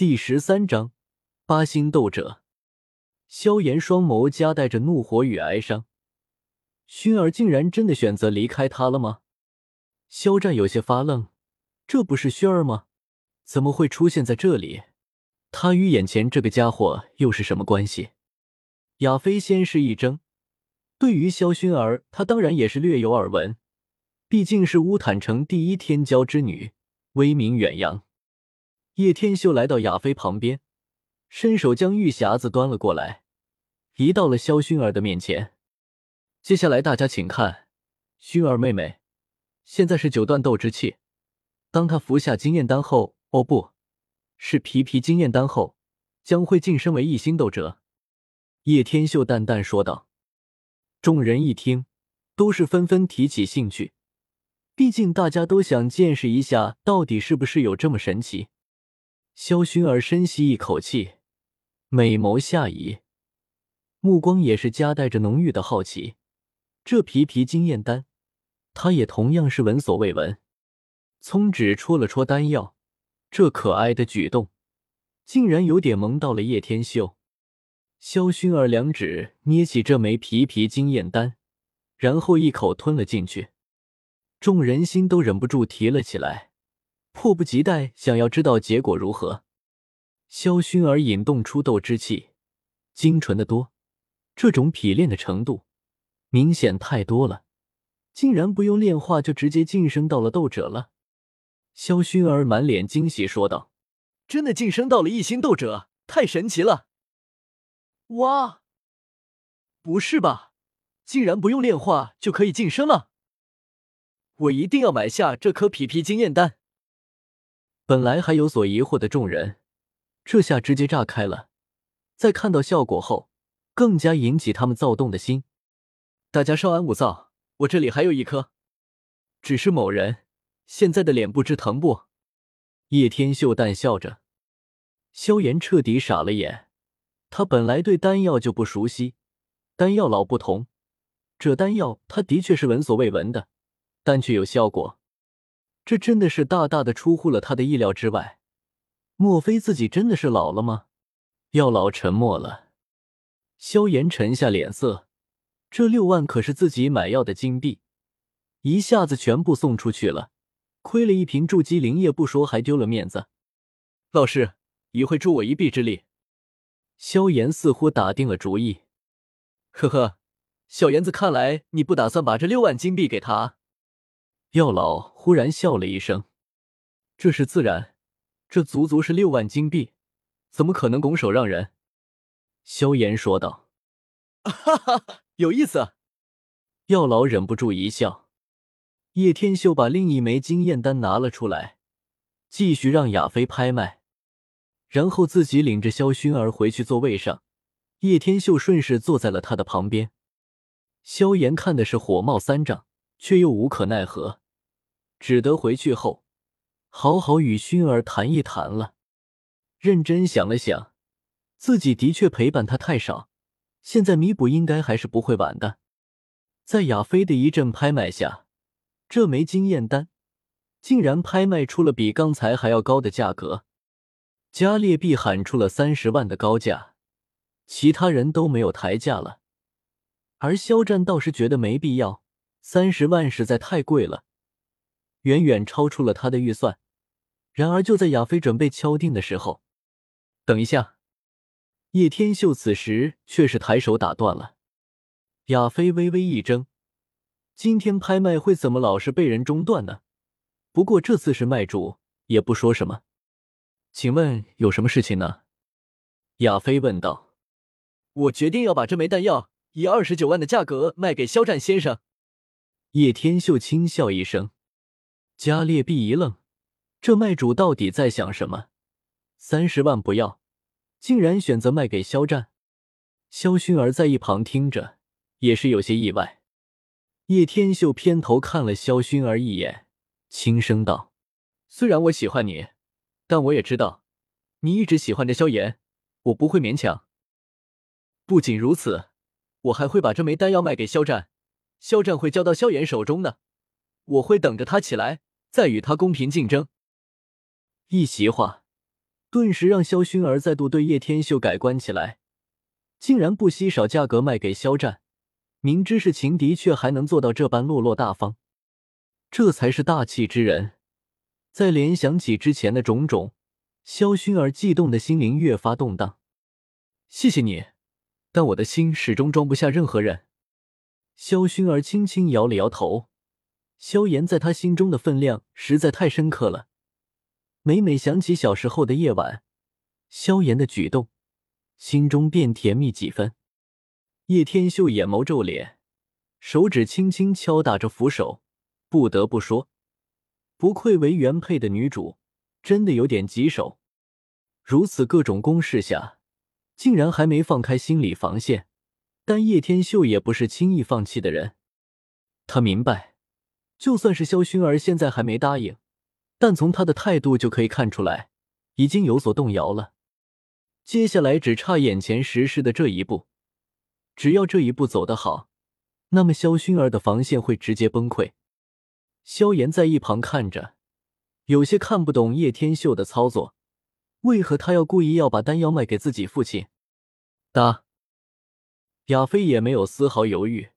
第十三章八星斗者。萧炎双眸夹带着怒火与哀伤，薰儿竟然真的选择离开他了吗？肖战有些发愣，这不是薰儿吗？怎么会出现在这里？他与眼前这个家伙又是什么关系？亚飞先是一怔，对于萧薰儿，他当然也是略有耳闻，毕竟是乌坦城第一天骄之女，威名远扬。叶天秀来到亚飞旁边，伸手将玉匣子端了过来，移到了萧薰儿的面前。接下来大家请看，薰儿妹妹，现在是九段斗之气。当她服下经验丹后，哦，不是皮皮经验丹后，将会晋升为一星斗者。叶天秀淡淡说道。众人一听，都是纷纷提起兴趣，毕竟大家都想见识一下，到底是不是有这么神奇。萧薰儿深吸一口气，美眸下移，目光也是夹带着浓郁的好奇。这皮皮经验丹，他也同样是闻所未闻。葱指戳了戳丹药，这可爱的举动，竟然有点萌到了叶天秀。萧薰儿两指捏起这枚皮皮经验丹，然后一口吞了进去，众人心都忍不住提了起来。迫不及待想要知道结果如何。萧薰儿引动出斗之气，精纯的多，这种匹练的程度明显太多了，竟然不用炼化就直接晋升到了斗者了。萧薰儿满脸惊喜说道：“真的晋升到了一星斗者，太神奇了！”哇，不是吧，竟然不用炼化就可以晋升了？我一定要买下这颗皮皮经验丹。本来还有所疑惑的众人，这下直接炸开了。在看到效果后，更加引起他们躁动的心。大家稍安勿躁，我这里还有一颗。只是某人现在的脸不知疼不？叶天秀淡笑着。萧炎彻底傻了眼。他本来对丹药就不熟悉，丹药老不同，这丹药他的确是闻所未闻的，但却有效果。这真的是大大的出乎了他的意料之外。莫非自己真的是老了吗？药老沉默了。萧炎沉下脸色，这六万可是自己买药的金币，一下子全部送出去了，亏了一瓶筑基灵液不说，还丢了面子。老师，一会助我一臂之力。萧炎似乎打定了主意。呵呵，小炎子，看来你不打算把这六万金币给他。药老忽然笑了一声：“这是自然，这足足是六万金币，怎么可能拱手让人？”萧炎说道：“哈哈，有意思。”药老忍不住一笑。叶天秀把另一枚经验丹拿了出来，继续让亚飞拍卖，然后自己领着萧薰儿回去座位上。叶天秀顺势坐在了他的旁边。萧炎看的是火冒三丈。却又无可奈何，只得回去后好好与薰儿谈一谈了。认真想了想，自己的确陪伴他太少，现在弥补应该还是不会晚的。在亚飞的一阵拍卖下，这枚经验丹竟然拍卖出了比刚才还要高的价格。加列币喊出了三十万的高价，其他人都没有抬价了，而肖战倒是觉得没必要。三十万实在太贵了，远远超出了他的预算。然而，就在亚飞准备敲定的时候，等一下，叶天秀此时却是抬手打断了。亚飞微微一怔，今天拍卖会怎么老是被人中断呢？不过这次是卖主，也不说什么。请问有什么事情呢？亚飞问道。我决定要把这枚弹药以二十九万的价格卖给肖战先生。叶天秀轻笑一声，加列币一愣，这卖主到底在想什么？三十万不要，竟然选择卖给肖战。萧薰儿在一旁听着，也是有些意外。叶天秀偏头看了萧薰儿一眼，轻声道：“虽然我喜欢你，但我也知道你一直喜欢着萧炎，我不会勉强。不仅如此，我还会把这枚丹药卖给肖战。”肖战会交到萧炎手中的，我会等着他起来，再与他公平竞争。一席话，顿时让萧薰儿再度对叶天秀改观起来，竟然不惜少价格卖给肖战，明知是情敌却还能做到这般落落大方，这才是大气之人。再联想起之前的种种，萧薰儿悸动的心灵越发动荡。谢谢你，但我的心始终装不下任何人。萧薰儿轻轻摇了摇头，萧炎在他心中的分量实在太深刻了。每每想起小时候的夜晚，萧炎的举动，心中便甜蜜几分。叶天秀眼眸皱脸，手指轻轻敲打着扶手，不得不说。不愧为原配的女主，真的有点棘手。如此各种攻势下，竟然还没放开心理防线。但叶天秀也不是轻易放弃的人，他明白，就算是萧薰儿现在还没答应，但从他的态度就可以看出来，已经有所动摇了。接下来只差眼前实施的这一步，只要这一步走得好，那么萧薰儿的防线会直接崩溃。萧炎在一旁看着，有些看不懂叶天秀的操作，为何他要故意要把丹药卖给自己父亲？答。亚飞也没有丝毫犹豫，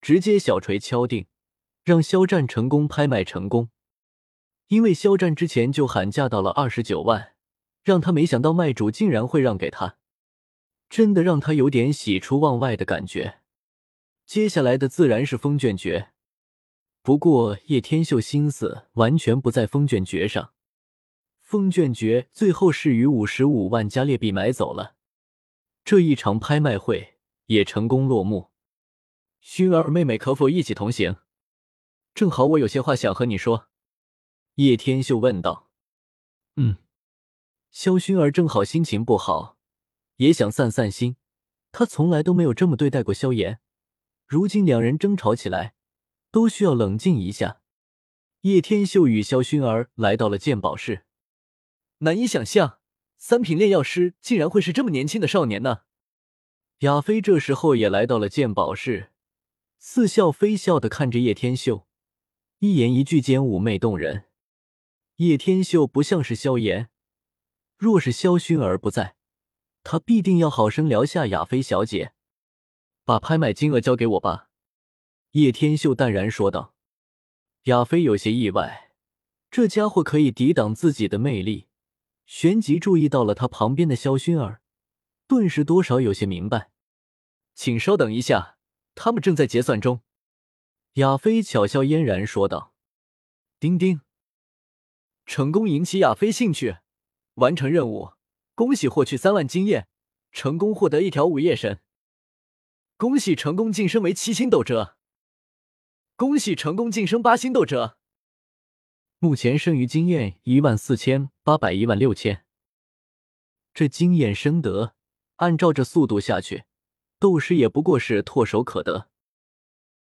直接小锤敲定，让肖战成功拍卖成功。因为肖战之前就喊价到了二十九万，让他没想到卖主竟然会让给他，真的让他有点喜出望外的感觉。接下来的自然是风卷诀。不过叶天秀心思完全不在风卷诀上，风卷诀最后是与五十五万加列币买走了。这一场拍卖会也成功落幕。薰儿妹妹可否一起同行？正好我有些话想和你说。叶天秀问道。嗯。萧薰儿正好心情不好，也想散散心。她从来都没有这么对待过萧炎，如今两人争吵起来。都需要冷静一下。叶天秀与萧薰儿来到了鉴宝室，难以想象三品炼药师竟然会是这么年轻的少年呢。亚飞这时候也来到了鉴宝室，似笑非笑的看着叶天秀，一言一句间妩媚动人。叶天秀不像是萧炎，若是萧薰儿不在，他必定要好生聊下亚飞小姐。把拍卖金额交给我吧。叶天秀淡然说道：“亚飞有些意外，这家伙可以抵挡自己的魅力。旋即注意到了他旁边的萧薰儿，顿时多少有些明白。请稍等一下，他们正在结算中。”亚飞巧笑嫣然说道：“丁丁，成功引起亚飞兴趣，完成任务，恭喜获取三万经验，成功获得一条午夜神，恭喜成功晋升为七星斗者。”恭喜成功晋升八星斗者，目前剩余经验一万四千八百一万六千。这经验升得，按照这速度下去，斗师也不过是唾手可得。